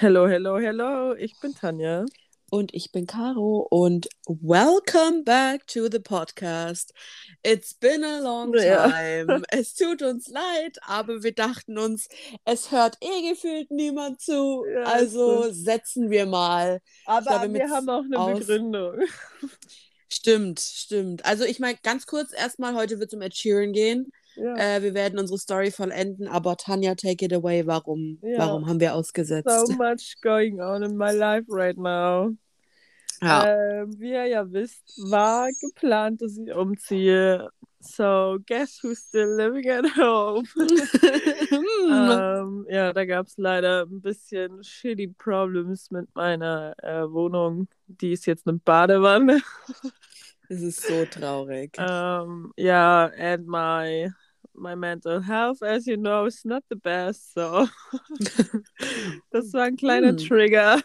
Hello, hello, hello. Ich bin Tanja. Und ich bin Caro und welcome back to the podcast. It's been a long time. Ja. Es tut uns leid, aber wir dachten uns, es hört eh gefühlt niemand zu. Ja, also setzen wir mal. Aber glaube, wir haben auch eine aus... Begründung. Stimmt, stimmt. Also ich meine, ganz kurz erstmal, heute wird es um Ed Sheeran gehen. Ja. Äh, wir werden unsere Story vollenden, aber Tanja, take it away. Warum, ja. warum haben wir ausgesetzt? So much going on in my life right now. Ja. Äh, wie ihr ja wisst, war geplant, dass ich umziehe. So, guess who's still living at home? ähm, ja, da gab es leider ein bisschen shitty Problems mit meiner äh, Wohnung. Die ist jetzt eine Badewanne. Es ist so traurig. Um, yeah, and my my mental health, as you know, is not the best. So, das war ein kleiner hm. Trigger.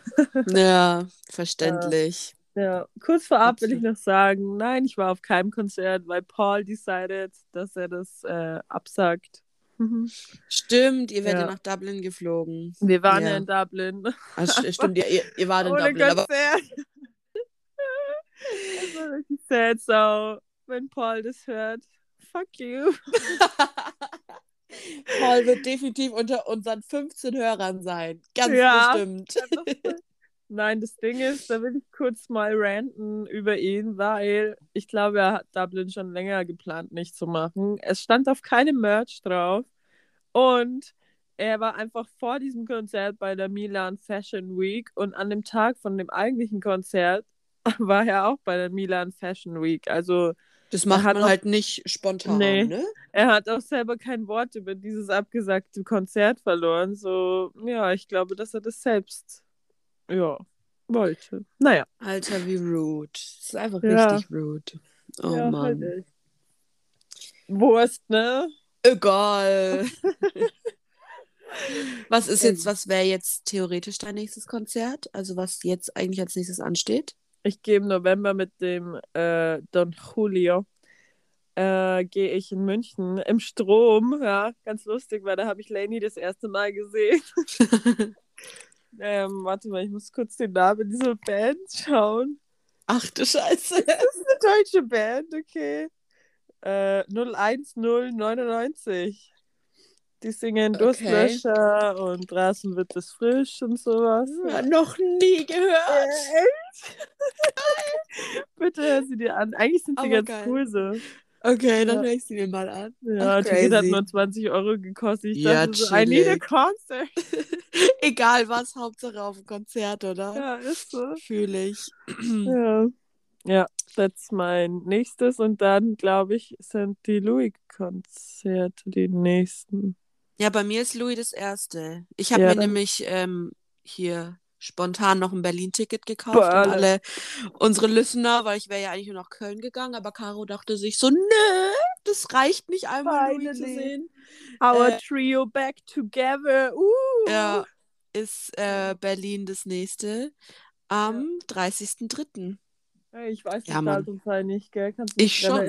ja, verständlich. Ja, ja. kurz vorab will ich noch sagen, nein, ich war auf keinem Konzert, weil Paul decided, dass er das äh, absagt. Mhm. Stimmt, ihr werdet ja. nach Dublin geflogen. Wir waren ja, ja in Dublin. Ach, stimmt, ihr, ihr wart in Ohne Dublin. Konzert. Aber... das war richtig sad, so, wenn Paul das hört fuck you. Paul wird definitiv unter unseren 15 Hörern sein. Ganz ja. bestimmt. Nein, das Ding ist, da will ich kurz mal ranten über ihn, weil ich glaube, er hat Dublin schon länger geplant, nicht zu machen. Es stand auf keinem Merch drauf und er war einfach vor diesem Konzert bei der Milan Fashion Week und an dem Tag von dem eigentlichen Konzert war er auch bei der Milan Fashion Week. Also das macht man auch, halt nicht spontan, nee, ne? Er hat auch selber kein Wort über dieses abgesagte Konzert verloren. So, ja, ich glaube, dass er das selbst, ja, wollte. Naja. Alter, wie rude. Das ist einfach ja. richtig rude. Oh ja, Mann. Halt Wurst, ne? Egal. was ist jetzt, was wäre jetzt theoretisch dein nächstes Konzert? Also was jetzt eigentlich als nächstes ansteht? ich gehe im November mit dem äh, Don Julio, äh, gehe ich in München im Strom, ja, ganz lustig, weil da habe ich Lainey das erste Mal gesehen. ähm, warte mal, ich muss kurz den Namen dieser Band schauen. Ach du Scheiße. Das ist eine deutsche Band, okay. Äh, 01099. Die singen okay. Durstlöscher und draußen wird es frisch und sowas. Ja, noch nie gehört. Echt? Bitte hör sie dir an. Eigentlich sind sie Aber ganz geil. cool so. Okay, dann ja. höre ich sie mir mal an. Ja, Ach, die hat nur 20 Euro gekostet. Ich ja, dachte so, I need a concert. Egal was, Hauptsache auf ein Konzert, oder? Ja, ist so. Fühle ich. ja. Ja, das ist mein nächstes. Und dann, glaube ich, sind die Louis-Konzerte die nächsten. Ja, bei mir ist Louis das erste. Ich habe ja, mir nämlich ähm, hier spontan noch ein Berlin-Ticket gekauft Boah, und alle unsere Listener, weil ich wäre ja eigentlich nur nach Köln gegangen, aber Caro dachte sich so, nö, das reicht nicht einmal Louis zu sehen. Our äh, trio back together. Uh. Ja, ist äh, Berlin das nächste am ja. 30.03. Hey, ich weiß ja, die Datum nicht, gell? Kannst du ich schon.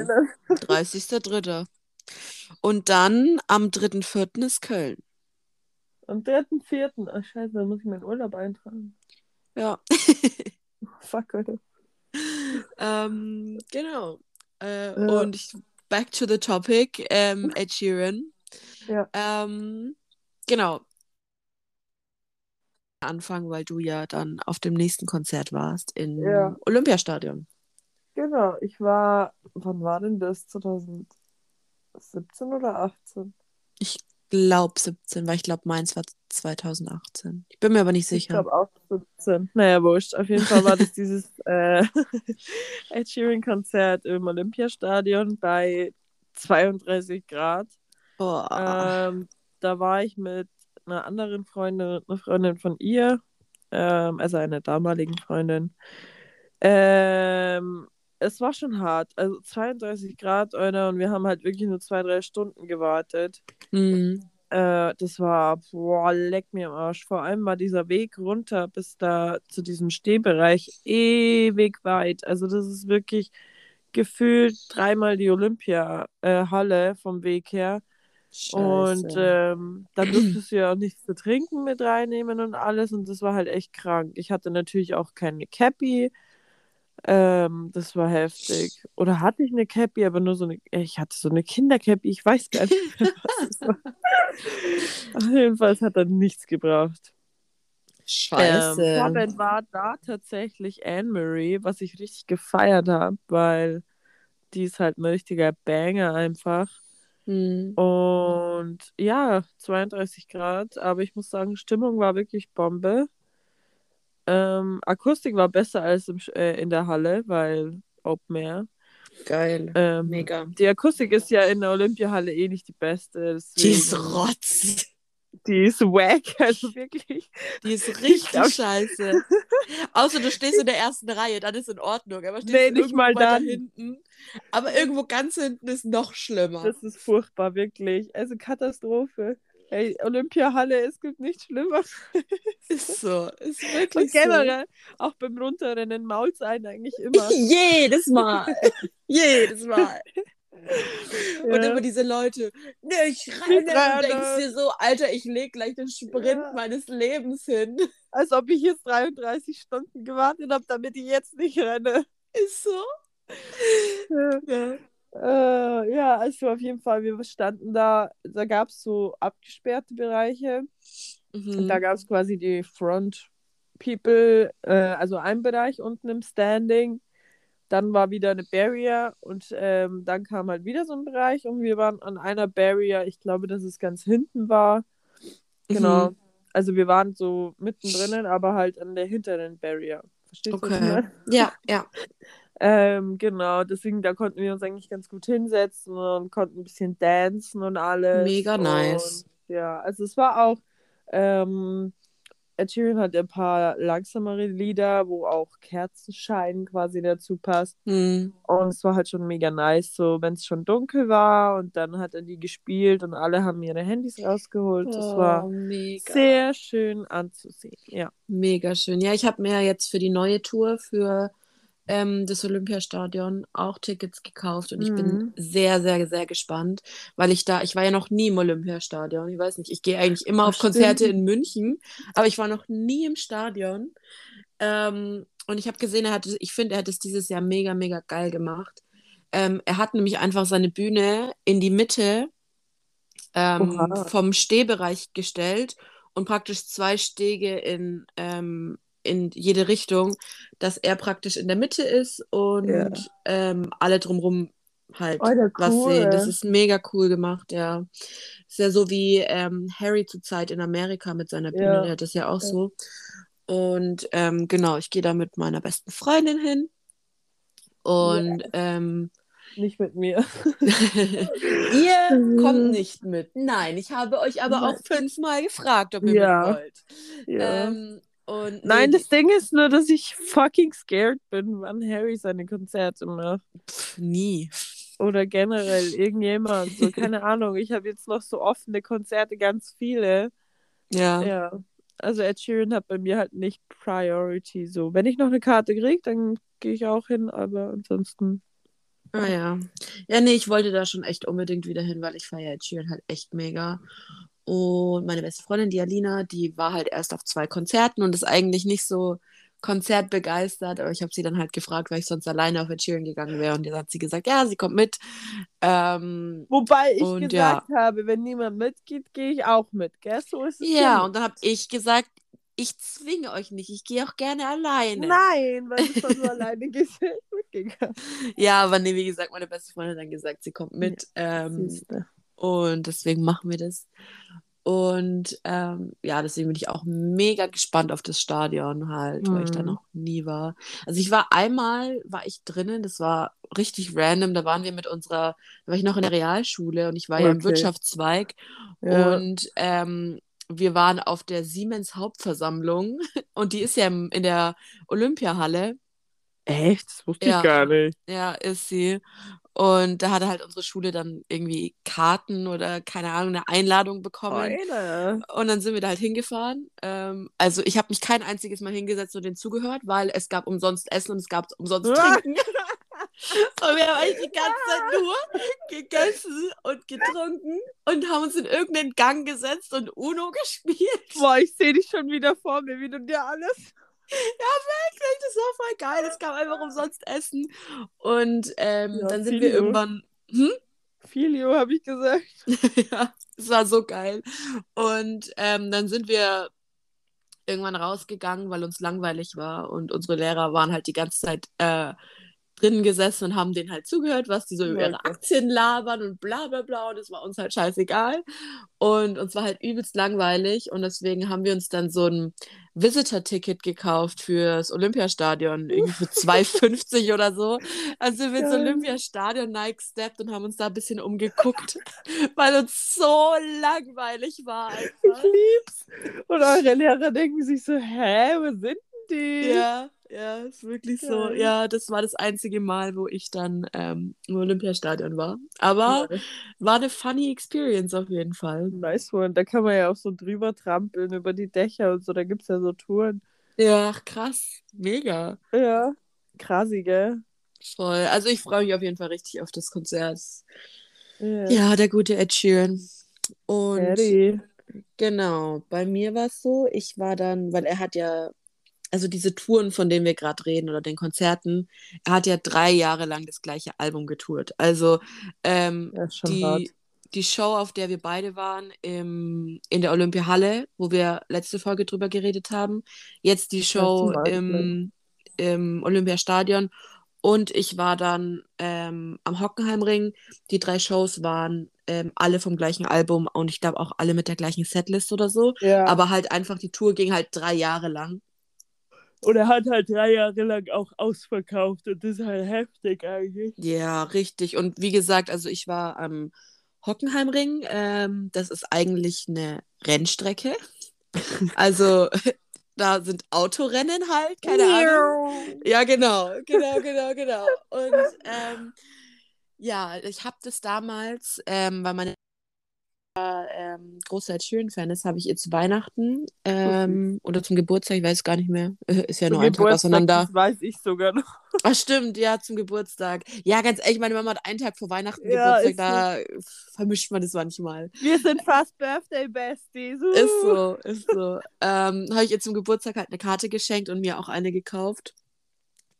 30.03. Und dann am 3.4. ist Köln. Am 3.4. Ach scheiße, dann muss ich meinen Urlaub eintragen. Ja. Fuck, Alter. Ähm, genau. Äh, ja. Und ich, back to the topic, ähm, Ed Sheeran. Ja. Ähm, genau. Anfangen, weil du ja dann auf dem nächsten Konzert warst im ja. Olympiastadion. Genau, ich war, wann war denn das? 2000, 17 oder 18? Ich glaube 17, weil ich glaube, meins war 2018. Ich bin mir aber nicht sicher. Ich glaube auch 17. Naja, wurscht. Auf jeden Fall war das dieses äh, Ed Sheeran-Konzert im Olympiastadion bei 32 Grad. Oh. Ähm, da war ich mit einer anderen Freundin, einer Freundin von ihr, ähm, also einer damaligen Freundin. Ähm, es war schon hart. Also 32 Grad, Alter, und wir haben halt wirklich nur zwei, drei Stunden gewartet. Mhm. Äh, das war, boah, leck mir am Arsch. Vor allem war dieser Weg runter bis da zu diesem Stehbereich ewig weit. Also das ist wirklich gefühlt dreimal die Olympia-Halle äh, vom Weg her. Scheiße. Und ähm, dann durftest du ja auch nichts zu trinken mit reinnehmen und alles. Und das war halt echt krank. Ich hatte natürlich auch keine Cappy. Ähm, das war heftig. Oder hatte ich eine Cappy, aber nur so eine. Ich hatte so eine Kindercappy, ich weiß gar nicht mehr, was es war. Auf jeden Fall hat er nichts gebracht. Scheiße. Ähm, Vorband war da tatsächlich Anne-Marie, was ich richtig gefeiert habe, weil die ist halt ein richtiger Banger einfach. Mhm. Und ja, 32 Grad, aber ich muss sagen, Stimmung war wirklich Bombe. Ähm, Akustik war besser als im, äh, in der Halle, weil Open Air. Geil. Ähm, Mega. Die Akustik ist ja in der Olympiahalle eh nicht die beste. Deswegen... Die ist Rotz. Die ist wack, also wirklich. Die ist richtig scheiße. Außer du stehst in der ersten Reihe, dann ist in Ordnung. Aber stehst nee, nicht mal da hinten. Aber irgendwo ganz hinten ist noch schlimmer. Das ist furchtbar, wirklich. Also Katastrophe. Hey, Olympiahalle, es gibt nichts Schlimmeres. Ist so, ist wirklich Und generell, so. auch beim Runterrennen mault ein eigentlich immer. Jedes Mal. Jedes Mal. Ja. Und immer diese Leute, ne, ich renne, renne. und denkst dir so, Alter, ich leg gleich den Sprint ja. meines Lebens hin. Als ob ich jetzt 33 Stunden gewartet habe, damit ich jetzt nicht renne. Ist so. Ja. Äh, ja, also auf jeden Fall, wir standen da, da gab es so abgesperrte Bereiche. Mhm. Da gab es quasi die Front People, äh, also ein Bereich unten im Standing. Dann war wieder eine Barrier und ähm, dann kam halt wieder so ein Bereich und wir waren an einer Barrier, ich glaube, dass es ganz hinten war. Genau. Mhm. Also wir waren so mittendrin, aber halt an der hinteren Barrier. Verstehst okay. du? Okay. Ja, ja. Ähm, genau, deswegen, da konnten wir uns eigentlich ganz gut hinsetzen und konnten ein bisschen dancen und alles. Mega nice. Und, ja, also es war auch, ähm, Ed Sheeran hat ein paar langsamere Lieder, wo auch Kerzenschein quasi dazu passt. Mhm. Und es war halt schon mega nice, so wenn es schon dunkel war und dann hat er die gespielt und alle haben ihre Handys rausgeholt. Oh, das war mega. sehr schön anzusehen, ja. Mega schön. Ja, ich habe mir jetzt für die neue Tour für ähm, das Olympiastadion auch Tickets gekauft und ich mhm. bin sehr, sehr, sehr gespannt, weil ich da, ich war ja noch nie im Olympiastadion. Ich weiß nicht, ich gehe eigentlich immer auf stimmt. Konzerte in München, aber ich war noch nie im Stadion. Ähm, und ich habe gesehen, er hat, ich finde, er hat es dieses Jahr mega, mega geil gemacht. Ähm, er hat nämlich einfach seine Bühne in die Mitte ähm, vom Stehbereich gestellt und praktisch zwei Stege in, ähm, in jede Richtung, dass er praktisch in der Mitte ist und ja. ähm, alle drumherum halt oh, was cool. sehen. Das ist mega cool gemacht, ja. Ist ja so wie ähm, Harry zurzeit in Amerika mit seiner Bühne, ja. der hat das ja auch ja. so. Und ähm, genau, ich gehe da mit meiner besten Freundin hin. Und ähm, nicht mit mir. ihr kommt nicht mit. Nein, ich habe euch aber auch fünfmal gefragt, ob ihr ja. mit wollt. Ja. Ähm, und Nein, das Ding ist nur, dass ich fucking scared bin, wann Harry seine Konzerte macht. Pff, nie. Oder generell irgendjemand. So, keine Ahnung. Ich habe jetzt noch so offene Konzerte, ganz viele. Ja. Ja. Also Ed Sheeran hat bei mir halt nicht Priority. So, wenn ich noch eine Karte kriege, dann gehe ich auch hin, aber ansonsten. Ah ja. Ja, nee, ich wollte da schon echt unbedingt wieder hin, weil ich feiere Ed Sheeran halt echt mega. Und meine beste Freundin, die Alina, die war halt erst auf zwei Konzerten und ist eigentlich nicht so konzertbegeistert, aber ich habe sie dann halt gefragt, weil ich sonst alleine auf Ed gegangen wäre und dann hat sie gesagt, ja, sie kommt mit. Ähm, Wobei ich gesagt ja. habe, wenn niemand mitgeht, gehe ich auch mit, gell? So ist es. Ja, und dann habe ich gesagt, ich zwinge euch nicht, ich gehe auch gerne alleine. Nein, weil du schon so alleine mitgegangen. Ja, aber nee, wie gesagt, meine beste Freundin hat dann gesagt, sie kommt mit. Ja, ähm, und deswegen machen wir das. Und ähm, ja, deswegen bin ich auch mega gespannt auf das Stadion halt, mhm. weil ich da mhm. noch nie war. Also ich war einmal, war ich drinnen, das war richtig random, da waren wir mit unserer, da war ich noch in der Realschule und ich war okay. ja im Wirtschaftszweig ja. und ähm, wir waren auf der Siemens Hauptversammlung und die ist ja in der Olympiahalle. Echt? Das wusste ja. ich gar nicht. Ja, ist sie. Und da hatte halt unsere Schule dann irgendwie Karten oder keine Ahnung, eine Einladung bekommen. Oine. Und dann sind wir da halt hingefahren. Ähm, also ich habe mich kein einziges Mal hingesetzt und denen zugehört, weil es gab umsonst Essen und es gab umsonst Trinken. Und wir haben eigentlich die ganze Zeit nur gegessen und getrunken und haben uns in irgendeinen Gang gesetzt und Uno gespielt. Boah, ich sehe dich schon wieder vor mir, wie du dir alles. Ja, wirklich, das war voll geil. Es gab einfach umsonst Essen. Und ähm, Ja, dann sind wir Filio. irgendwann. Hm? Filio, habe ich gesagt. ja, es war so geil. Und ähm, dann sind wir irgendwann rausgegangen, weil uns langweilig war und unsere Lehrer waren halt die ganze Zeit äh, drinnen gesessen und haben denen halt zugehört, was die so über ihre. Aktien labern und bla bla bla und es war uns halt scheißegal und uns war halt übelst langweilig und deswegen haben wir uns dann so ein Visitor-Ticket gekauft fürs Olympiastadion, irgendwie für 2,50 oder so. Also sind wir ins. Olympiastadion Nike steppt und haben uns da ein bisschen umgeguckt, weil uns so langweilig war Ich einfach. lieb's. Und eure Lehrer denken sich so, hä, wo sind denn die? Ja, ja, ist wirklich so. Geil. Ja, das war das einzige Mal, wo ich dann ähm, im Olympiastadion war. Aber Ja. war eine funny Experience auf jeden Fall. Nice one. Da kann man ja auch so drüber trampeln über die Dächer und so. Da gibt's ja so Touren. Ja, krass. Mega. Ja. Krasi, gell? Voll. Also ich freue mich auf jeden Fall richtig auf das Konzert. Ja. Ja, der gute Ed Sheeran. Und Eddie. genau, bei mir war es so, ich war dann, weil er hat ja, also diese Touren, von denen wir gerade reden oder den Konzerten, er hat ja drei Jahre lang das gleiche Album getourt. Also ähm, hart. die, die Show, auf der wir beide waren, im, in der Olympiahalle, wo wir letzte Folge drüber geredet haben. Jetzt die Show im, im Olympiastadion. Und ich war dann ähm, am Hockenheimring. Die drei Shows waren ähm, alle vom gleichen Album und ich glaube auch alle mit der gleichen Setlist oder so. Ja. Aber halt einfach, die Tour ging halt drei Jahre lang. Und er hat halt drei Jahre lang auch ausverkauft und das ist halt heftig eigentlich. Ja, richtig. Und wie gesagt, also ich war am Hockenheimring. Ähm, das ist eigentlich eine Rennstrecke. Also da sind Autorennen halt, keine Ahnung. Ja, genau, genau, genau, genau. Und ähm, ja, ich habe das damals, ähm, weil meine ähm, große Ed Sheeran-Fan ist, habe ich ihr zu Weihnachten ähm, oder zum Geburtstag, ich weiß gar nicht mehr, ist ja nur ein Tag auseinander. Das weiß ich sogar noch. Ach stimmt, ja, zum Geburtstag. Ja, ganz ehrlich, meine Mama hat einen Tag vor Weihnachten Ja, Geburtstag, da vermischt man das manchmal. Wir sind fast Birthday Besties. Uh. Ist so, ist so. ähm, habe ich ihr zum Geburtstag halt eine Karte geschenkt und mir auch eine gekauft.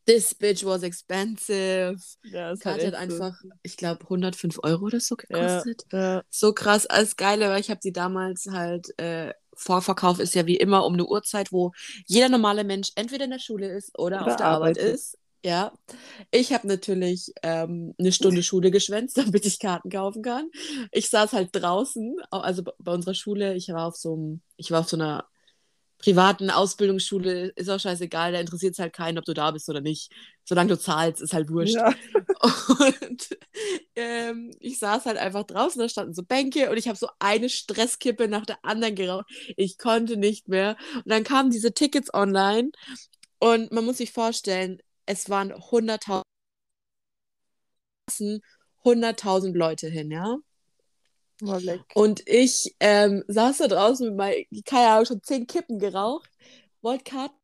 This bitch was expensive. Ja, ist Karte halt hat echt so. einfach, ich glaube, 105 Euro oder so Ja, gekostet. ja. So krass, alles Geile, weil ich habe die damals halt, äh, Vorverkauf ist ja wie immer um eine Uhrzeit, wo jeder normale Mensch entweder in der Schule ist oder, Oder auf der Arbeit arbeitet. ist. Ja, ich habe natürlich ähm, eine Stunde Schule geschwänzt, damit ich Karten kaufen kann. Ich saß halt draußen, au- also bei unserer Schule, ich war auf so einem, ich war auf so einer privaten Ausbildungsschule, ist auch scheißegal, da interessiert es halt keinen, ob du da bist oder nicht. Solange du zahlst, ist halt wurscht. Ja. Und ähm, ich saß halt einfach draußen, da standen so Bänke und ich habe so eine Stresskippe nach der anderen geraucht. Ich konnte nicht mehr. Und dann kamen diese Tickets online und man muss sich vorstellen, es waren 100.000 100.000 Leute hin, ja. Und ich ähm, saß da draußen mit meinen, keine Ahnung, schon zehn Kippen geraucht, wollte Karten.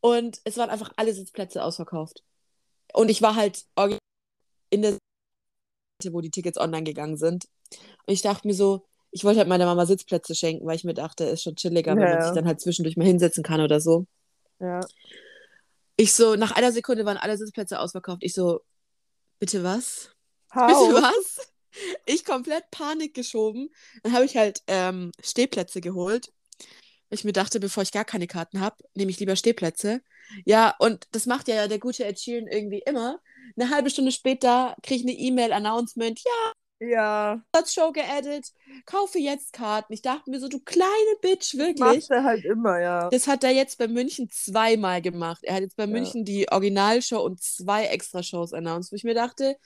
Und es waren einfach alle Sitzplätze ausverkauft. Und ich war halt in der Seite, wo die Tickets online gegangen sind. Und ich dachte mir so, ich wollte halt meiner Mama Sitzplätze schenken, weil ich mir dachte, ist schon chilliger, wenn Ja, man ja. sich dann halt zwischendurch mal hinsetzen kann oder so. Ja. Ich so, nach einer Sekunde waren alle Sitzplätze ausverkauft. Ich so, bitte was? Bitte How? was? Ich komplett Panik geschoben. Dann habe ich halt ähm, Stehplätze geholt. Ich mir dachte, bevor ich gar keine Karten habe, nehme ich lieber Stehplätze. Ja, und das macht ja der gute Ed Sheeran irgendwie immer. Eine halbe Stunde später kriege ich eine E-Mail-Announcement. Ja, Ja. Show geaddet. Kaufe jetzt Karten. Ich dachte mir so, du kleine Bitch, wirklich. Macht er halt immer, ja. Das hat er jetzt bei München zweimal gemacht. Er hat jetzt bei Ja. München die Originalshow und zwei Extra-Shows announced, wo ich mir dachte,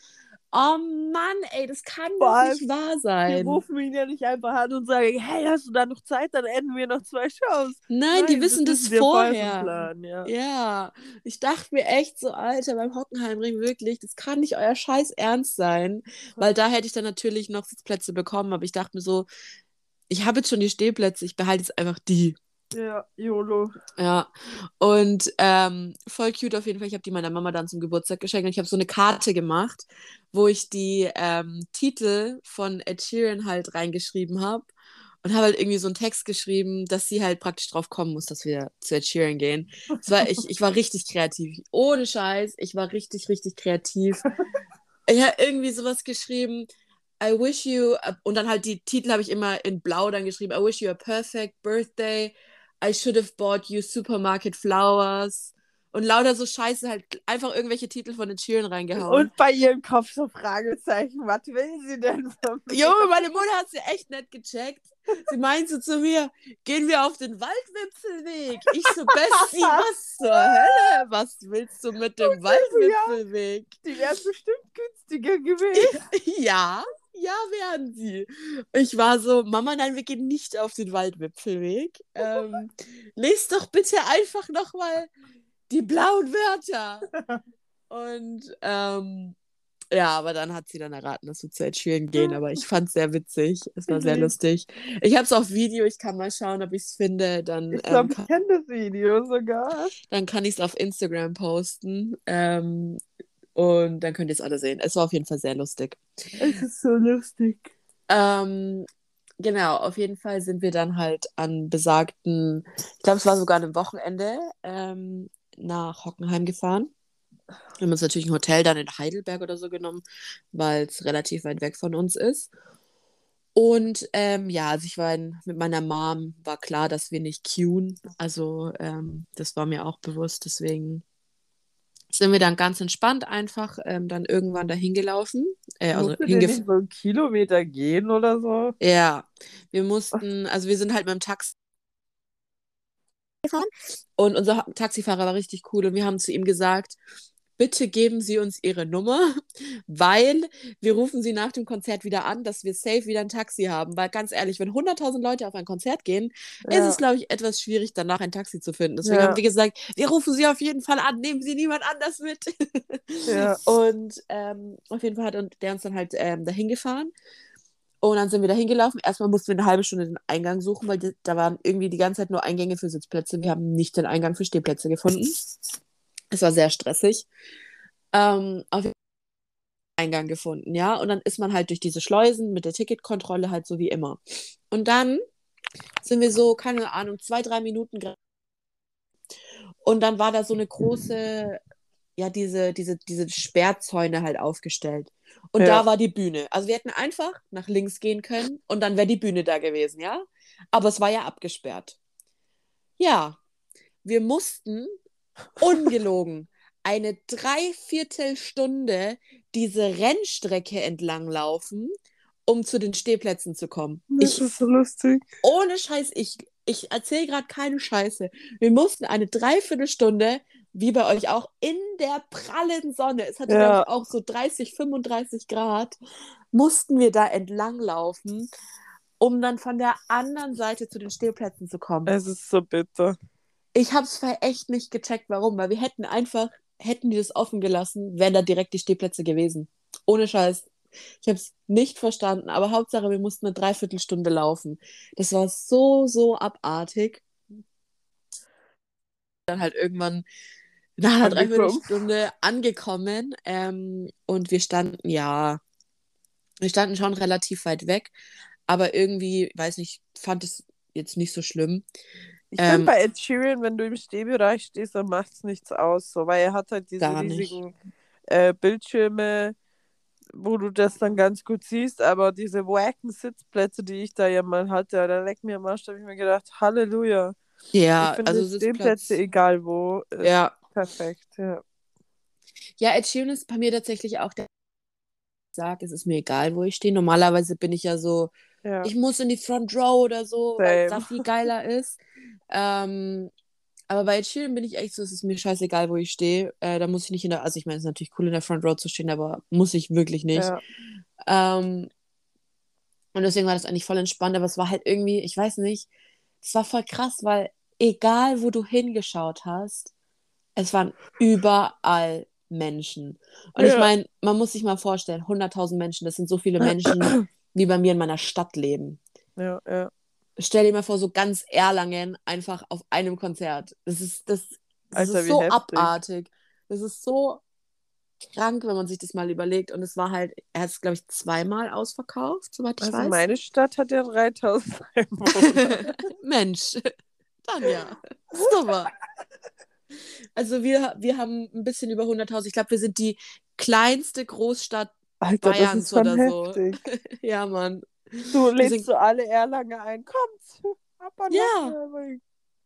oh Mann, ey, das kann Vor doch nicht wahr Wir sein. rufen ihn ja nicht einfach an und sagen, hey, hast du da noch Zeit? Dann enden wir noch zwei Shows. Nein, die wissen das, wir vorher Plan, ja. Ja, ich dachte mir echt so, Alter, beim Hockenheimring wirklich, das kann nicht euer Scheiß Ernst sein, weil da hätte ich dann natürlich noch Sitzplätze bekommen, aber ich dachte mir so, ich habe jetzt schon die Stehplätze, ich behalte jetzt einfach die. Ja, YOLO. Ja, und ähm, voll cute auf jeden Fall. Ich habe die meiner Mama dann zum Geburtstag geschenkt und ich habe so eine Karte gemacht, wo ich die ähm, Titel von Ed Sheeran halt reingeschrieben habe und habe halt irgendwie so einen Text geschrieben, dass sie halt praktisch drauf kommen muss, dass wir zu Ed Sheeran gehen. Das war, ich, ich war richtig kreativ. Ohne Scheiß, ich war richtig, richtig kreativ. Ich habe irgendwie sowas geschrieben. I wish you, und dann halt die Titel habe ich immer in blau dann geschrieben. I wish you a perfect birthday. I should have bought you supermarket flowers. Und lauter so Scheiße, halt einfach irgendwelche Titel von den Sheeran reingehauen. Und bei ihrem Kopf so Fragezeichen, was will sie denn von mir? Junge, meine Mutter hat sie echt nicht gecheckt. Sie meinte zu mir, gehen wir auf den Waldwipfelweg. Ich so, Bessie, was zur Hölle? Was willst du mit dem Waldwipfelweg? Die wäre bestimmt günstiger gewesen. ja, ja, wären sie. Ich war so, Mama, nein, wir gehen nicht auf den Waldwipfelweg. Ähm, lest doch bitte einfach nochmal die blauen Wörter. Und ähm, ja, aber dann hat sie dann erraten, dass wir zu Ed Sheeran gehen. Aber ich fand es sehr witzig. Es war sehr Mhm. lustig. Ich habe es auf Video. Ich kann mal schauen, ob ich es finde. Dann, Ich ähm, glaube, ich kann, kenne das Video sogar. dann kann ich es auf Instagram posten. Ähm, und dann könnt ihr es alle sehen. Es war auf jeden Fall sehr lustig. Es ist so lustig. Ähm, genau, auf jeden Fall sind wir dann halt an besagten, ich glaube, es war sogar einem Wochenende, ähm, nach Hockenheim gefahren. Wir haben uns natürlich ein Hotel dann in Heidelberg oder so genommen, weil es relativ weit weg von uns ist. Und ähm, ja, also ich war in, mit meiner Mom, war klar, dass wir nicht queuen. Also ähm, das war mir auch bewusst. Deswegen sind wir dann ganz entspannt einfach ähm, dann irgendwann dahin gelaufen. Äh, also Musst du denn hingef nicht so einen Kilometer gehen oder so? ja, wir mussten, also wir sind halt mit dem Taxi gefahren und unser Taxifahrer war richtig cool und wir haben zu ihm gesagt, bitte geben Sie uns Ihre Nummer, weil wir rufen Sie nach dem Konzert wieder an, dass wir safe wieder ein Taxi haben. Weil ganz ehrlich, wenn 100.000 Leute auf ein Konzert gehen, ist Ja. es, glaube ich, etwas schwierig, danach ein Taxi zu finden. Deswegen Ja. haben wir gesagt, wir rufen Sie auf jeden Fall an, nehmen Sie niemand anders mit. Ja. Und ähm, auf jeden Fall hat der uns dann halt ähm, dahin gefahren. Und dann sind wir dahin gelaufen. Erstmal mussten wir eine halbe Stunde den Eingang suchen, weil da waren irgendwie die ganze Zeit nur Eingänge für Sitzplätze. Wir haben nicht den Eingang für Stehplätze gefunden. Es war sehr stressig. Ähm, auf jeden Fall Eingang gefunden, ja. Und dann ist man halt durch diese Schleusen mit der Ticketkontrolle halt so wie immer. Und dann sind wir so, keine Ahnung, zwei, drei Minuten. Und dann war da so eine große, ja, diese, diese, diese Sperrzäune halt aufgestellt. Und Ja. da war die Bühne. Also wir hätten einfach nach links gehen können und dann wäre die Bühne da gewesen, ja. Aber es war ja abgesperrt. Ja, wir mussten ungelogen eine Dreiviertelstunde diese Rennstrecke entlang laufen, um zu den Stehplätzen zu kommen. Das Ich, ist so lustig. ohne Scheiß, ich, ich erzähle gerade keine Scheiße. Wir mussten eine Dreiviertelstunde, wie bei euch auch, in der prallen Sonne, es hatte Ja. auch so 30, 35 Grad, mussten wir da entlang laufen, um dann von der anderen Seite zu den Stehplätzen zu kommen. Es ist so bitter. Ich habe es echt nicht gecheckt, warum, weil wir hätten einfach, hätten die das offen gelassen, wären da direkt die Stehplätze gewesen. Ohne Scheiß. Ich habe es nicht verstanden, aber Hauptsache, wir mussten eine Dreiviertelstunde laufen. Das war so, so abartig. Dann halt irgendwann nach einer. Dreiviertelstunde angekommen ähm, und wir standen, ja, wir standen schon relativ weit weg, aber irgendwie, weiß nicht, fand es jetzt nicht so schlimm. Ich Ähm, finde bei Ed Sheeran, wenn du im Stehbereich stehst, dann macht es nichts aus, so, weil er hat halt diese riesigen äh, Bildschirme, wo du das dann ganz gut siehst, aber diese wacken Sitzplätze, die ich da ja mal hatte, da leck mir am Arsch, da habe ich mir gedacht, Halleluja. Ja, ich finde also. Stehplätze, egal wo, ist Ja, perfekt, ja. Ja, Ed Sheeran ist bei mir tatsächlich auch der, sagt, es ist mir egal, wo ich stehe. Normalerweise bin ich ja so, ja. ich muss in die Front Row oder so, weil es da Same. viel geiler ist. Ähm, aber bei Sheeran bin ich echt so, es ist mir scheißegal, wo ich stehe. Äh, da muss ich nicht in der, also ich meine, es ist natürlich cool, in der Front Row zu stehen, aber muss ich wirklich nicht. ja. Ähm, und deswegen war das eigentlich voll entspannt, aber es war halt irgendwie, ich weiß nicht, es war voll krass, weil egal, wo du hingeschaut hast, es waren überall Menschen. Und ich Ja. meine, man muss sich mal vorstellen, 100.000 Menschen, das sind so viele Menschen, wie bei mir in meiner Stadt leben. Ja, ja. stell dir mal vor, so ganz Erlangen einfach auf einem Konzert. Das ist, das, das Alter, ist so heftig. abartig. Das ist so krank, wenn man sich das mal überlegt. Und es war halt, er hat es, glaube ich, zweimal ausverkauft, soweit ich Also weiß. meine Stadt hat ja 3000 Einwohner. Mensch, Tanja, super. Also wir, wir haben ein bisschen über 100.000. Ich glaube, wir sind die kleinste Großstadt. Alter, Bayerns ist oder so. heftig. Ja, Mann. Du lädst sind- so alle Erlange ein. Kommt, ab an Ja.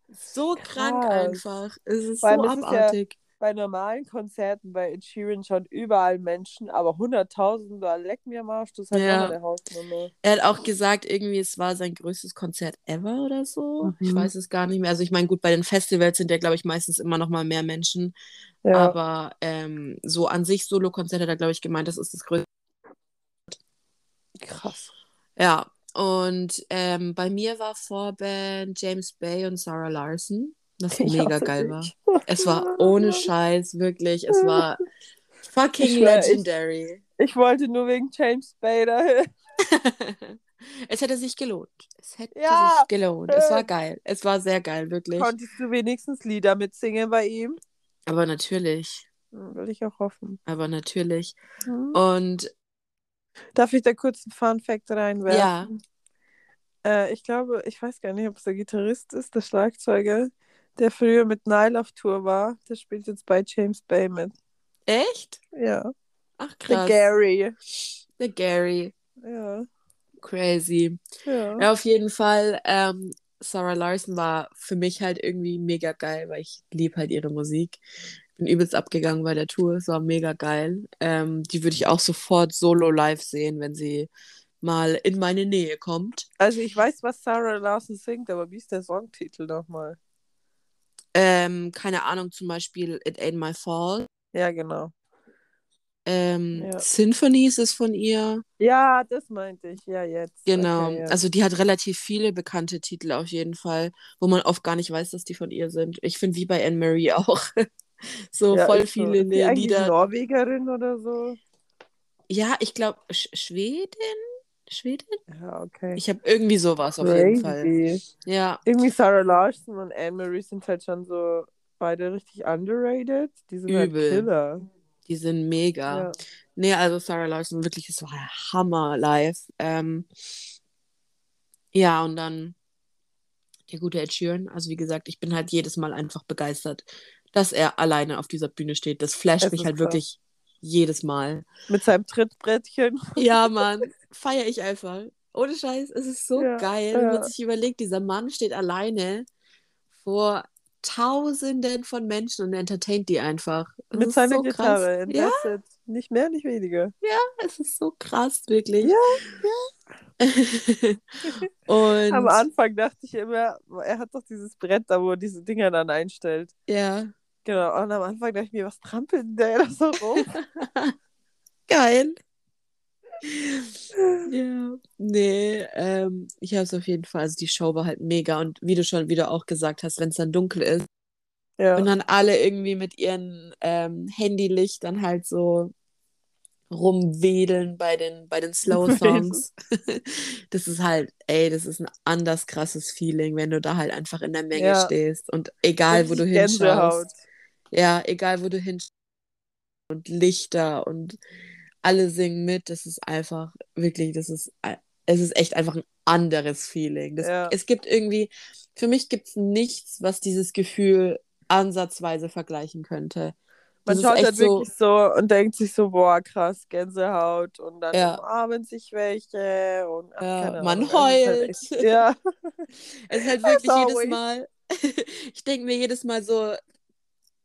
So krank Krass. einfach. Es ist allem so ist es ja- abartig. Bei normalen Konzerten bei Ed Sheeran schon überall Menschen, aber 100.000, da leck mir am Arsch, das ist halt Ja. eine Hausnummer. Er hat auch gesagt, irgendwie, es war sein größtes Konzert ever oder so. Ich Mhm. weiß es gar nicht mehr. Also ich meine, gut, bei den Festivals sind ja, glaube ich, meistens immer noch mal mehr Menschen. Ja, Aber ähm, so an sich Solo-Konzert hat er, glaube ich, gemeint, das ist das größte. krass. Ja, und ähm, bei mir war Vorband James Bay und Sarah Larson, was Ich mega geil dich. war. Es war ohne Scheiß, wirklich. Es war fucking Ich schwör, ich- legendary. Ich wollte nur wegen James Bay dahin. es hätte sich gelohnt. Es hätte Ja. sich gelohnt. Es war geil. Es war sehr geil, wirklich. Konntest du wenigstens Lieder mitsingen bei ihm? Aber natürlich. Hm, Will ich auch hoffen. Aber natürlich. Hm. Und Darf ich da kurz einen Fun Fact reinwerfen? ja, Äh, ich glaube, ich weiß gar nicht, ob es der Gitarrist ist, der Schlagzeuger, der früher mit Nile auf Tour war. Der spielt jetzt bei James Bay mit. echt? Ja. Ach Der krass. Gary. Der Gary. Ja. Crazy. Ja. Ja, auf jeden Fall. Ähm, Sarah Larson war für mich halt irgendwie mega geil, weil ich liebe halt ihre Musik. Bin übelst abgegangen bei der Tour. Es war mega geil. Ähm, die würde ich auch sofort solo live sehen, wenn sie mal in meine Nähe kommt. Also ich weiß, was Sarah Larson singt, aber wie ist der Songtitel nochmal? Ähm, keine Ahnung, zum Beispiel It Ain't My Fault. Ja, genau. Ähm, Ja. Symphonies ist von ihr. Ja, das meinte ich. Ja, jetzt. Genau. Okay, ja. Also die hat relativ viele bekannte Titel auf jeden Fall, wo man oft gar nicht weiß, dass die von ihr sind. Ich finde wie bei Anne-Marie auch. so ja, voll so. viele eigentlich Lieder. Norwegerin oder so? Ja, ich glaube Sch Schwedin? Schwedin? Ja, okay. Ich habe irgendwie sowas auf jeden Fall. Crazy. Ja, Irgendwie Sarah Larson und Anne-Marie sind halt schon so beide richtig underrated. Die sind halt Übel. Killer. die sind mega. Ja. Nee, also Sarah Larson, wirklich, es war der Hammer live. Ähm, ja, und dann der gute Ed Sheeran. Also wie gesagt, ich bin halt jedes Mal einfach begeistert, dass er alleine auf dieser Bühne steht. Das flasht Es mich ist halt krass. wirklich jedes Mal. Mit seinem Trittbrettchen. Ja, Mann, feiere ich einfach. Ohne Scheiß, es ist so Ja, geil, wenn man ja. sich überlegt, dieser Mann steht alleine vor Tausenden von Menschen und entertaint die einfach. Es Mit seiner so. Gitarre. Ja. Nicht mehr, nicht weniger. es ist so krass, wirklich. Ja, und Am Anfang dachte ich immer, er hat doch dieses Brett da, wo er diese Dinger dann einstellt. ja, Genau. Und am Anfang dachte ich mir, was trampelt denn der da so rum? geil. Ja, nee, ähm, ich habe es auf jeden Fall, also die Show war halt mega und wie du schon wieder auch gesagt hast, wenn es dann dunkel ist ja. und dann alle irgendwie mit ihren ähm, Handylichtern halt so rumwedeln bei den, bei den Slow Songs. Das ist halt, ey, das ist ein anders krasses Feeling, wenn du da halt einfach in der Menge Ja. stehst und egal, wo du hinschaust. Ja, egal, wo du hinschaust und Lichter und alle singen mit, das ist einfach wirklich, das ist, äh, es ist echt einfach ein anderes Feeling. Das, Ja. Es gibt irgendwie, für mich gibt es nichts, was dieses Gefühl ansatzweise vergleichen könnte. Man Das schaut halt wirklich so und denkt sich so, boah, krass, Gänsehaut. Und dann Ja. umarmen sich welche. Und, ach, Ja, man Ahnung, halt heult. echt- ja, Es ist halt wirklich As jedes. Mal, ich denke mir jedes Mal so,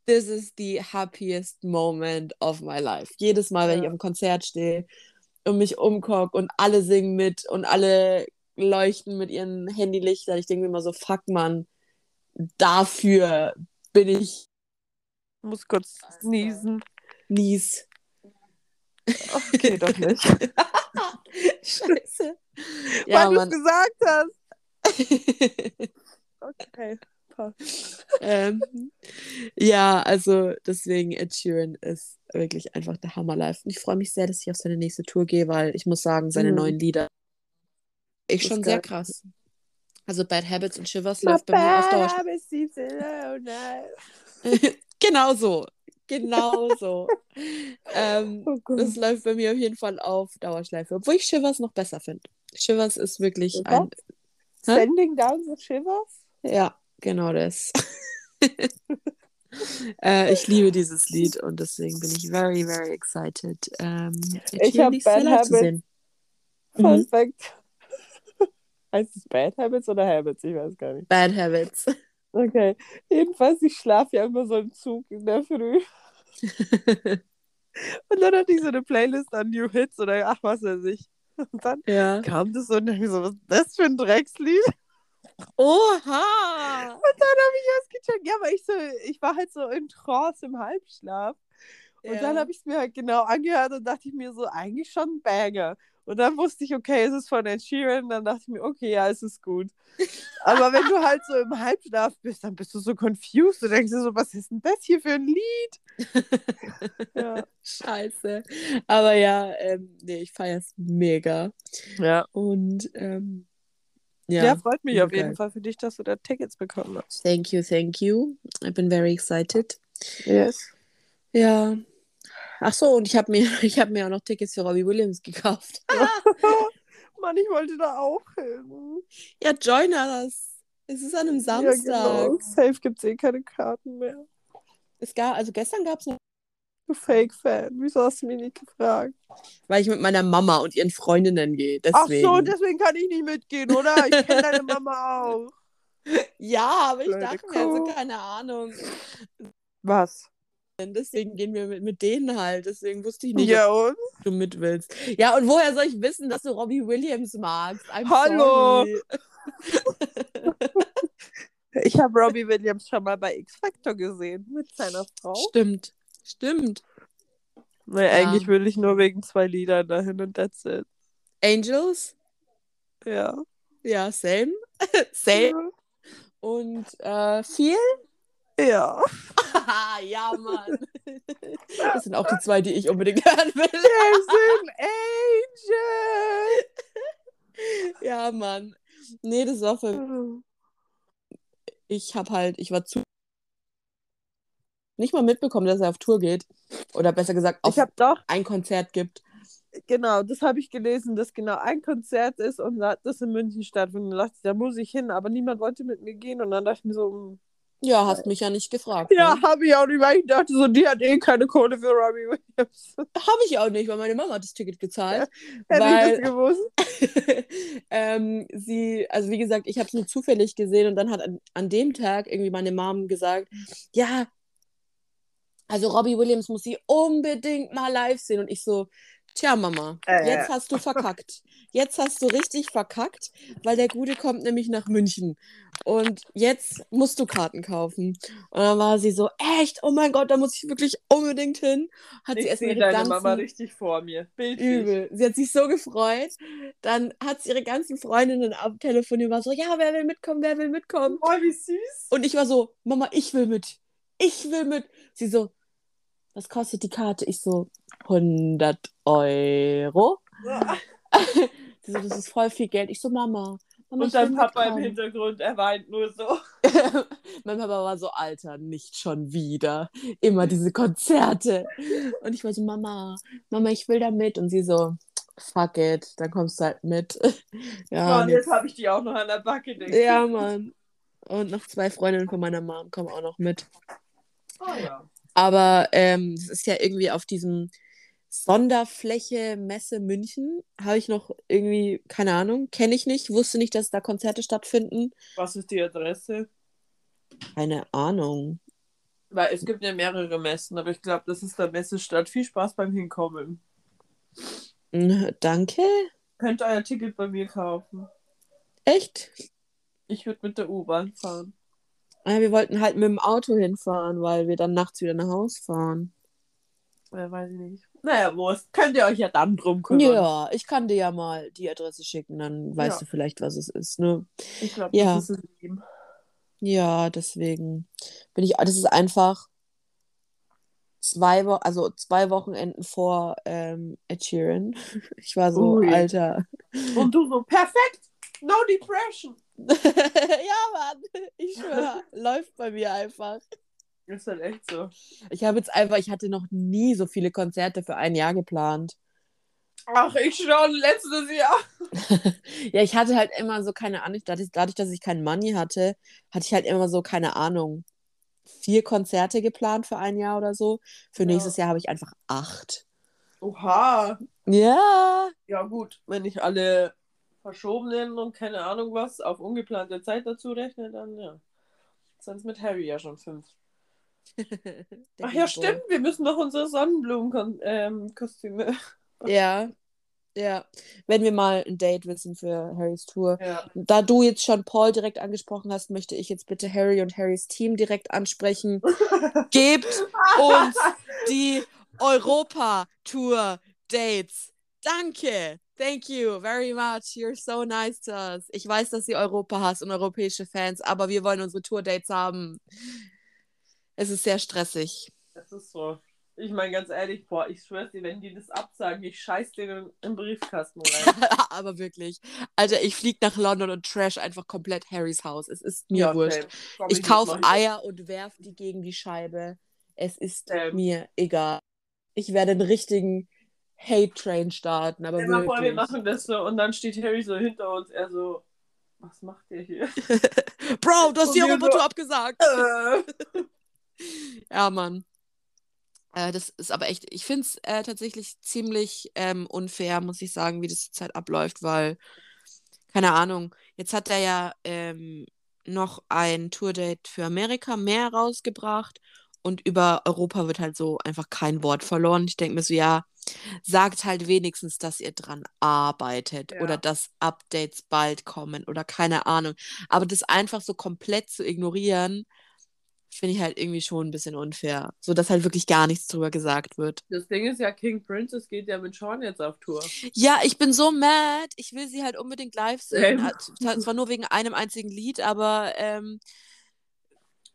this is the happiest moment of my life. Jedes Mal, wenn Ja. ich auf dem Konzert stehe und mich umgucke und alle singen mit und alle leuchten mit ihren Handylichtern. Ich denke mir immer so, fuck man, dafür bin ich muss kurz niesen. mies. Okay, doch nicht. Scheiße. Weil Ja, du es gesagt hast. Okay, passt. ähm, ja, also deswegen Ed Sheeran ist wirklich einfach der Hammer live. Und ich freue mich sehr, dass ich auf seine nächste Tour gehe, weil ich muss sagen, seine Mhm. neuen Lieder ich schon sehr krass. Also Bad Habits und Shivers läuft bei mir auf Dauer. genau so. Genau so. ähm, Oh das läuft bei mir auf jeden Fall auf Dauerschleife. Obwohl ich Shivers noch besser finde. Shivers ist wirklich ein. Hä? Sending Down the Shivers? Ja, genau das. äh, ich liebe dieses Lied und deswegen bin ich very, very excited. Ähm, Ich Sheeran hab nächstes Jahr Bad Habits. sehen. Mhm. Perfekt. Heißt es Bad Habits oder Habits? Ich weiß gar nicht. Bad Habits. Okay. Jedenfalls, ich schlafe ja immer so im Zug in der Früh. Und dann hatte ich so eine Playlist an New Hits oder ach, was weiß ich. Und dann ja. kam das so und ich so, was ist das für ein Dreckslied? Oha! Und dann habe ich erst gecheckt. Ja, aber ich so, ich war halt so in Trance im Halbschlaf. Und Ja. dann habe ich es mir halt genau angehört und dachte ich mir so, eigentlich schon ein Banger. Und dann wusste ich, okay, es ist von Ed Sheeran. Dann dachte ich mir, okay, ja, es ist gut. Aber wenn du halt so im Halbschlaf bist, dann bist du so confused. Du denkst dir so, was ist denn das hier für ein Lied? Ja. Scheiße. Aber ja, ähm, nee, ich feiere es mega. Ja. Und ähm, ja, ja, freut mich auf jeden geil. Fall für dich, dass du da Tickets bekommen hast. thank you, thank you. I've been very excited. Yes. Ja. Ach so, und ich habe mir, ich habe mir auch noch Tickets für Robbie Williams gekauft. Mann, ich wollte da auch hin. Ja, join us. Es ist an einem Ja, Samstag. genau. Safe gibt es eh keine Karten mehr. Es gab, also gestern gab es noch, Du Fake-Fan. Wieso hast du mich nicht gefragt? weil ich mit meiner Mama und ihren Freundinnen gehe. Ach Deswegen. so, deswegen kann ich nicht mitgehen, oder? Ich kenne deine Mama auch. ja, aber ich Blöde dachte mir, also keine Ahnung. Was? Deswegen gehen wir mit, mit denen halt. Deswegen wusste ich nicht, Ja, ob du mit willst. Ja, und woher soll ich wissen, dass du Robbie Williams magst? I'm Hallo. Ich habe Robbie Williams schon mal bei X Factor gesehen mit seiner Frau. Stimmt. Stimmt. Nee, Ja. eigentlich will ich nur wegen zwei Liedern dahin und that's it. Angels? Ja. Ja, same. same. Und äh, viel? Ja. Ja, Mann. Das sind auch die zwei, die ich unbedingt hören will. Wir sind Angel. Ja, Mann. Nee, das war für. Ich hab halt, ich war zu. Nicht mal mitbekommen, dass er auf Tour geht. Oder besser gesagt, auf Ich habe doch, ein Konzert gibt. genau, das habe ich gelesen, dass genau ein Konzert ist und da- das in München stattfindet. Und da dachte ich, da muss ich hin, aber niemand wollte mit mir gehen. Und dann dachte ich mir so, hm, Ja, hast mich ja nicht gefragt. ja, Ne? habe ich auch nicht, weil ich dachte so, die hat eh keine Kohle für Robbie Williams. Habe ich auch nicht, weil meine Mama hat das Ticket gezahlt. Hätte Weil- ich das gewusst. ähm, sie, also wie gesagt, ich habe es nur zufällig gesehen und dann hat an, an dem Tag irgendwie meine Mom gesagt, ja, also Robbie Williams muss sie unbedingt mal live sehen und ich so, tja Mama, Äh. jetzt hast du verkackt. Jetzt hast du richtig verkackt, weil der Gute kommt nämlich nach München und jetzt musst du Karten kaufen. Und dann war sie so, echt, oh mein Gott, da muss ich wirklich unbedingt hin. Hat sie Ich erstmal sehe ihre deine ganzen... Mama richtig vor mir. Bildlich. Übel. Sie hat sich so gefreut. Dann hat sie ihre ganzen Freundinnen am Telefon und war so, ja, wer will mitkommen, wer will mitkommen? Oh, wie süß. Und ich war so, Mama, ich will mit. Ich will mit. Sie so, was kostet die Karte? Ich so, 100 Euro. Sie so, das ist voll viel Geld. Ich so, Mama. Mama Und dein Papa im. Hintergrund, er weint nur so. mein Papa war so, Alter, nicht schon wieder. Immer diese Konzerte. Und ich war so, Mama, Mama, ich will da mit. Und sie so, fuck it, dann kommst du halt mit. ja, Ja, und und jetzt, jetzt habe ich die auch noch an der Backe. denk ja. Mann. Und noch zwei Freundinnen von meiner Mom kommen auch noch mit. Oh, ja. Aber ähm, es ist ja irgendwie auf diesem Sonderfläche Messe München. Habe ich noch irgendwie, keine Ahnung, kenne ich nicht, wusste nicht, dass da Konzerte stattfinden. Was ist die Adresse? Keine Ahnung. Weil es gibt ja mehrere Messen, aber ich glaube, das ist der Messestadt. Viel Spaß beim Hinkommen. Hm, Danke. Könnt euer Ticket bei mir kaufen. Echt? Ich würde mit der U-Bahn fahren. Ja, wir wollten halt mit dem Auto hinfahren, weil wir dann nachts wieder nach Hause fahren. Ja, weiß ich nicht. Naja, Wurst. Könnt ihr euch ja dann drum kümmern. Ja, ich kann dir ja mal die Adresse schicken, dann weißt Ja. du vielleicht, was es ist, ne? Ich glaube, Ja. das ist es ihm. Ja, deswegen bin ich, das ist einfach zwei Wochen, also zwei Wochenenden vor ähm, Ed Sheeran. Ich war so, Ui. Alter. Und du so, perfekt! No depression! Ja, Mann, ich schwöre, läuft bei mir einfach. Ist halt echt so. Ich habe jetzt einfach, ich hatte noch nie so viele Konzerte für ein Jahr geplant. Ach, ich schon, letztes Jahr. ja, ich hatte halt immer so keine Ahnung, dadurch, dadurch, dass ich kein Money hatte, hatte ich halt immer so keine Ahnung. Vier Konzerte geplant für ein Jahr oder so. Für Ja. nächstes Jahr habe ich einfach acht. Oha. Ja. Ja, gut. Wenn ich alle verschobenen und keine Ahnung was auf ungeplante Zeit dazu rechne, dann ja. Es mit Harry ja schon fünf. Ach ja, stimmt. Wir müssen noch unsere Sonnenblumenkostüme. Ja. Ja. Wenn wir mal ein Date wissen für Harrys Tour. ja. Da du jetzt schon Paul direkt angesprochen hast, möchte ich jetzt bitte Harry und Harrys Team direkt ansprechen. Gebt uns die Europa-Tour-Dates. Danke. Thank you very much. You're so nice to us. Ich weiß, dass ihr Europa hasst und europäische Fans, aber wir wollen unsere Tour-Dates haben. Es ist sehr stressig. Das ist so. Ich meine ganz ehrlich, boah, ich schwör's dir, wenn die das absagen, ich scheiß denen im Briefkasten rein. aber wirklich. Alter, ich fliege nach London und trash einfach komplett Harrys Haus. Es ist mir Ja, wurscht. Komm, Ich jetzt kaufe Eier und werf die gegen die Scheibe. Es ist Same. mir egal. Ich werde einen richtigen Hate-Train starten, aber mal vor, wir machen das so und dann steht Harry so hinter uns, er so, was macht der hier? Bro, du hast die wir Europatour so- abgesagt. Äh. Ja, Mann. Äh, das ist aber echt, ich finde es äh, tatsächlich ziemlich ähm, unfair, muss ich sagen, wie das zurzeit abläuft, weil, keine Ahnung, jetzt hat er ja ähm, noch ein Tourdate für Amerika mehr rausgebracht und über Europa wird halt so einfach kein Wort verloren. Ich denke mir so, ja, sagt halt wenigstens, dass ihr dran arbeitet Ja. oder dass Updates bald kommen oder keine Ahnung. Aber das einfach so komplett zu ignorieren, finde ich halt irgendwie schon ein bisschen unfair. So dass halt wirklich gar nichts drüber gesagt wird. Das Ding ist ja, King Princess geht ja mit Sean jetzt auf Tour. Ja, ich bin so mad. Ich will sie halt unbedingt live sehen. Zwar nur wegen einem einzigen Lied, aber ähm,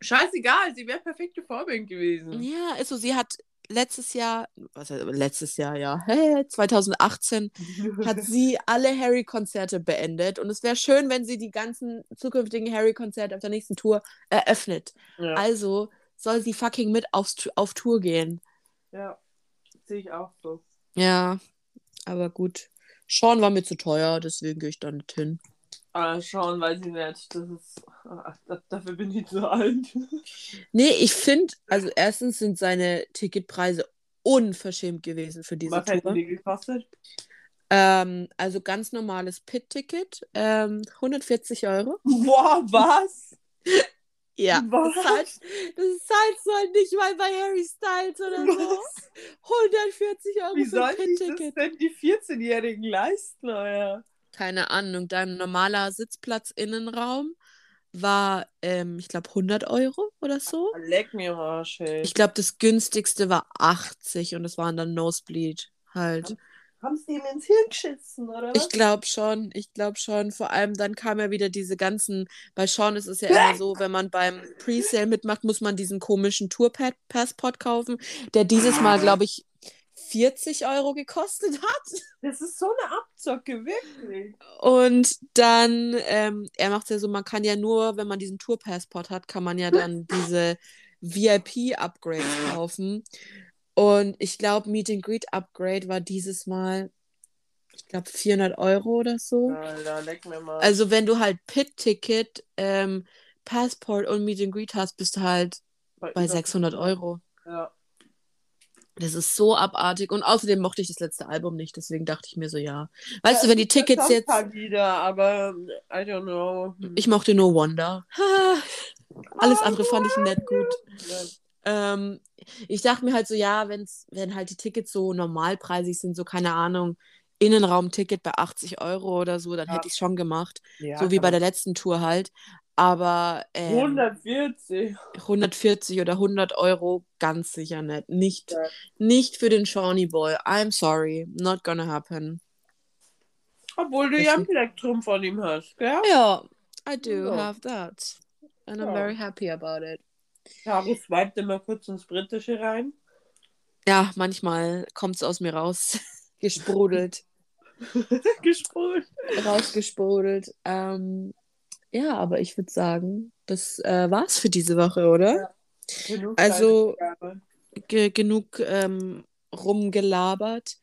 Scheißegal, sie wäre perfekte Vorband gewesen. ja, ist so, sie hat letztes Jahr, was heißt, letztes Jahr, ja, 2018 hat sie alle Harry-Konzerte beendet. Und es wäre schön, wenn sie die ganzen zukünftigen Harry-Konzerte auf der nächsten Tour eröffnet. ja. Also soll sie fucking mit aufs, auf Tour gehen. ja, sehe ich auch so. Ja, aber gut. Sean war mir zu teuer, deswegen gehe ich da nicht hin. Ah, Sean weiß ich nicht. Das ist, ach, da- dafür bin ich zu alt. Nee, ich finde, also erstens sind seine Ticketpreise unverschämt gewesen für diese Was hätten Tour. die gekostet? Ähm, also ganz normales Pit-Ticket, ähm, 140 Euro. Boah, was? Ja, Was? das zahlst, das zahlst du halt nicht mal bei Harry Styles oder so. Was? 140 Euro Wie für sollen ein sich das Pit-Ticket. denn die 14-Jährigen leisten, euer? Keine Ahnung, dein normaler Sitzplatz-Innenraum war, ähm, ich glaube, 100 Euro oder so. Leck mir Arsch, ey. Ich glaube, das günstigste war 80 und das waren dann Nosebleed halt. Haben sie ihm ins Hirn geschissen, oder was? Ich glaube schon, ich glaube schon. Vor allem dann kam ja wieder diese ganzen, bei Sean ist es ja immer so, wenn man beim Presale mitmacht, muss man diesen komischen Tour-Passport kaufen, der dieses Mal, glaube ich, 40 Euro gekostet hat. Das ist so eine Abzocke, wirklich. Und dann, ähm, er macht es ja so, man kann ja nur, wenn man diesen Tour-Passport hat, kann man ja dann diese VIP-Upgrades kaufen. Und ich glaube, Meet and Greet Upgrade war dieses Mal, ich glaube, 400 Euro oder so. Alter, leck mir mal. Also wenn du halt Pit-Ticket, ähm, Passport und Meet and Greet hast, bist du halt bei über- 600 Euro. Ja. Das ist so abartig. Und außerdem mochte ich das letzte Album nicht, deswegen dachte ich mir so, ja. Weißt Ja, du, wenn die Tickets jetzt. Lieder, aber I don't know. Ich mochte nur Wonder. Alles andere fand ich nett gut. Ähm, ich dachte mir halt so, ja, wenn's, wenn halt die Tickets so normalpreisig sind, so keine Ahnung, Innenraumticket bei 80 Euro oder so, dann Ja. hätte ich es schon gemacht. Ja, so wie bei der letzten Tour halt. Aber ähm, 140. 140 oder 100 Euro ganz sicher nicht. Nicht, Ja. nicht für den Shawnee Boy. I'm sorry. Not gonna happen. Obwohl du ja ein Plektrum von ihm hast, gell? Ja, I do Ja. have that. And I'm Ja. very happy about it. Caro swiped immer kurz ins Britische rein. Ja, manchmal kommt es aus mir raus. Gesprudelt. Gesprüht. rausgesprudelt. Ähm, Ja, aber ich würde sagen, das äh, war's für diese Woche, oder? Ja. Genug Also-. Ge genug ähm, rumgelabert.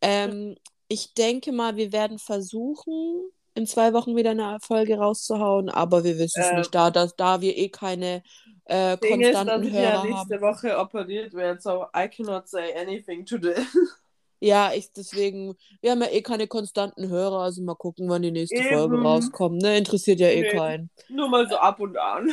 Ähm, ich denke mal, wir werden versuchen, in zwei Wochen wieder eine Folge rauszuhauen, aber wir wissen es Ähm, nicht, da, dass, da wir eh keine äh, Ding ist, dass konstanten ich ja Hörer nächste haben. Woche operiert werde, so I cannot say anything today. Ja, ich deswegen, wir haben ja eh keine konstanten Hörer, also mal gucken, wann die nächste Folge Eben. rauskommt. Ne? Interessiert ja eh Nee. keinen. Nur mal so ab und an.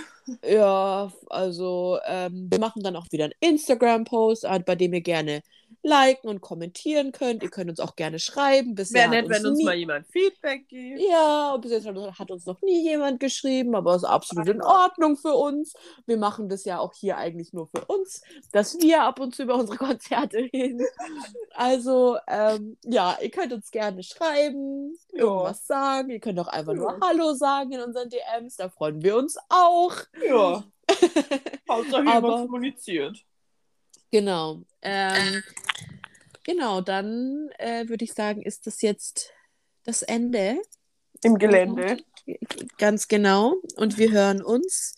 Ja, also ähm, wir machen dann auch wieder einen Instagram-Post, äh, bei dem ihr gerne liken und kommentieren könnt. Ihr könnt uns auch gerne schreiben. Bisher Wäre nett, wenn uns nie... mal jemand Feedback gibt. Ja, bis jetzt hat, uns noch nie jemand geschrieben, aber ist absolut in Ordnung für uns. Wir machen das ja auch hier eigentlich nur für uns, dass wir ab und zu über unsere Konzerte reden. Also, ähm, ja, ihr könnt uns gerne schreiben, Ja. irgendwas sagen. Ihr könnt auch einfach nur Ja. Hallo sagen in unseren DMs, da freuen wir uns auch. Ja. Hauptsache Aber- jemand kommuniziert. Genau. Ähm, genau, dann äh, würde ich sagen, ist das jetzt das Ende. Im Gelände. Ganz genau. Und wir hören uns.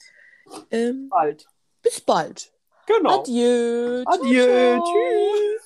Ähm, Bald. bis bald. Genau. Adieu. Ciao, Adieu. ciao. Tschüss.